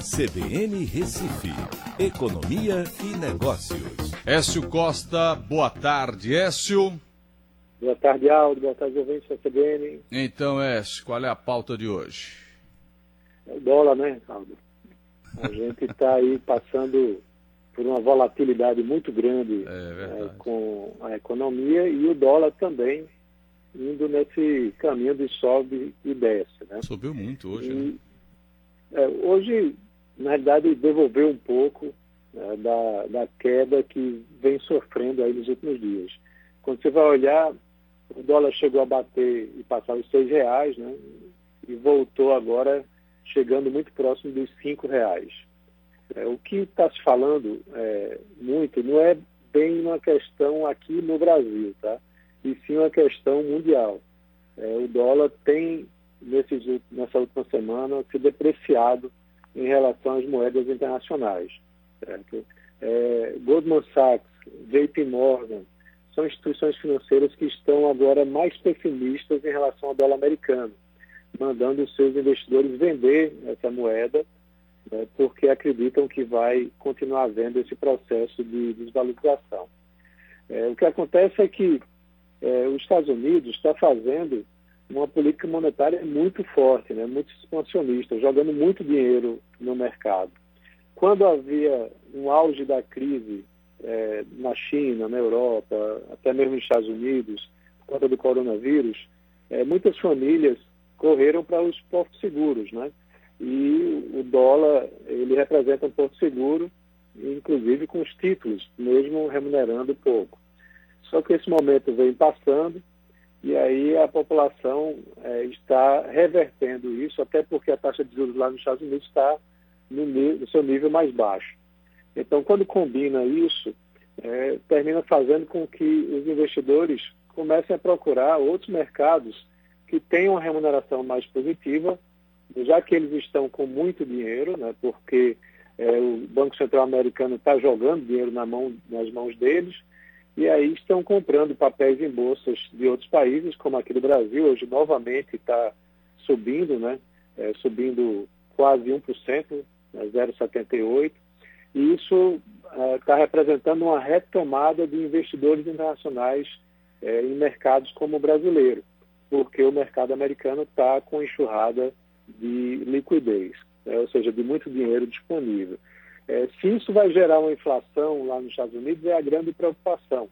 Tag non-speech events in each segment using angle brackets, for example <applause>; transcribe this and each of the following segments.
CBN Recife, Economia e Negócios. Écio Costa, boa tarde, Écio. Boa tarde, Aldo. Boa tarde, ouvintes da CBN. Então, Écio, qual é a pauta de hoje? É o dólar, né, Aldo? A <laughs> gente está aí passando por uma volatilidade muito grande É é, com a economia e o dólar também indo nesse caminho de sobe e desce, né? Subiu muito hoje, né? E, é, hoje, na realidade, devolveu um pouco né, da, da queda que vem sofrendo aí nos últimos dias. Quando você vai olhar, o dólar chegou a bater e passar os seis reais, né? E voltou agora chegando muito próximo dos cinco reais. É, o que está se falando é, muito não é bem uma questão aqui no Brasil, tá? E sim uma questão mundial. É, o dólar tem, nesses, nessa última semana, se depreciado em relação às moedas internacionais. certo? É, Goldman Sachs, JP Morgan, são instituições financeiras que estão agora mais pessimistas em relação ao dólar americano, mandando os seus investidores vender essa moeda né, porque acreditam que vai continuar havendo esse processo de desvalorização. É, o que acontece é que é, os Estados Unidos está fazendo uma política monetária muito forte, né, muito expansionista, jogando muito dinheiro no mercado. Quando havia um auge da crise é, na China, na Europa, até mesmo nos Estados Unidos, por conta do coronavírus, é, muitas famílias correram para os portos seguros, né? e o dólar ele representa um porto seguro, inclusive com os títulos, mesmo remunerando pouco. Só que esse momento vem passando e aí a população eh, está revertendo isso, até porque a taxa de juros lá nos Estados Unidos está no, no seu nível mais baixo. Então, quando combina isso, eh, termina fazendo com que os investidores comecem a procurar outros mercados que tenham uma remuneração mais positiva já que eles estão com muito dinheiro, né, porque é, o Banco Central Americano está jogando dinheiro na mão, nas mãos deles, e aí estão comprando papéis em bolsas de outros países, como aqui do Brasil, hoje novamente está subindo, né, é, subindo quase 1%, né, 0,78%, e isso está representando uma retomada de investidores internacionais é, em mercados como o brasileiro, porque o mercado americano está com enxurrada de liquidez, né? ou seja, de muito dinheiro disponível. É, se isso vai gerar uma inflação lá nos Estados Unidos é a grande preocupação,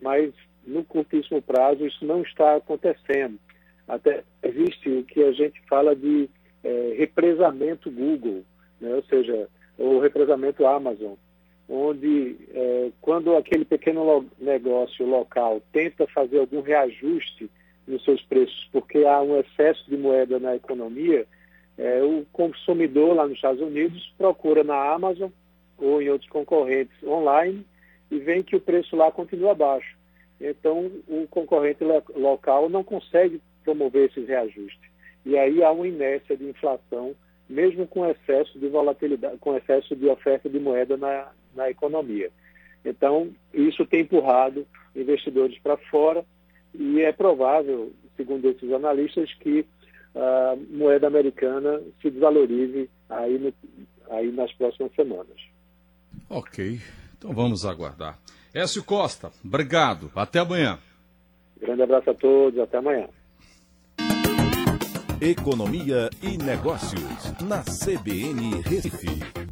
mas no curtíssimo prazo isso não está acontecendo. Até existe o que a gente fala de é, represamento Google, né? ou seja, o represamento Amazon, onde é, quando aquele pequeno lo negócio local tenta fazer algum reajuste nos seus preços porque há um excesso de moeda na economia, é, o consumidor lá nos Estados Unidos procura na Amazon ou em outros concorrentes online e vê que o preço lá continua baixo. Então, o concorrente lo local não consegue promover esses reajustes. E aí há uma inércia de inflação, mesmo com excesso de volatilidade, com excesso de oferta de moeda na, na economia. Então, isso tem empurrado investidores para fora e é provável, segundo esses analistas, que a moeda americana se desvalorize aí, no, aí nas próximas semanas. Ok, então vamos aguardar. Écio Costa, obrigado. Até amanhã. Grande abraço a todos, até amanhã. Economia e Negócios, na CBN Recife.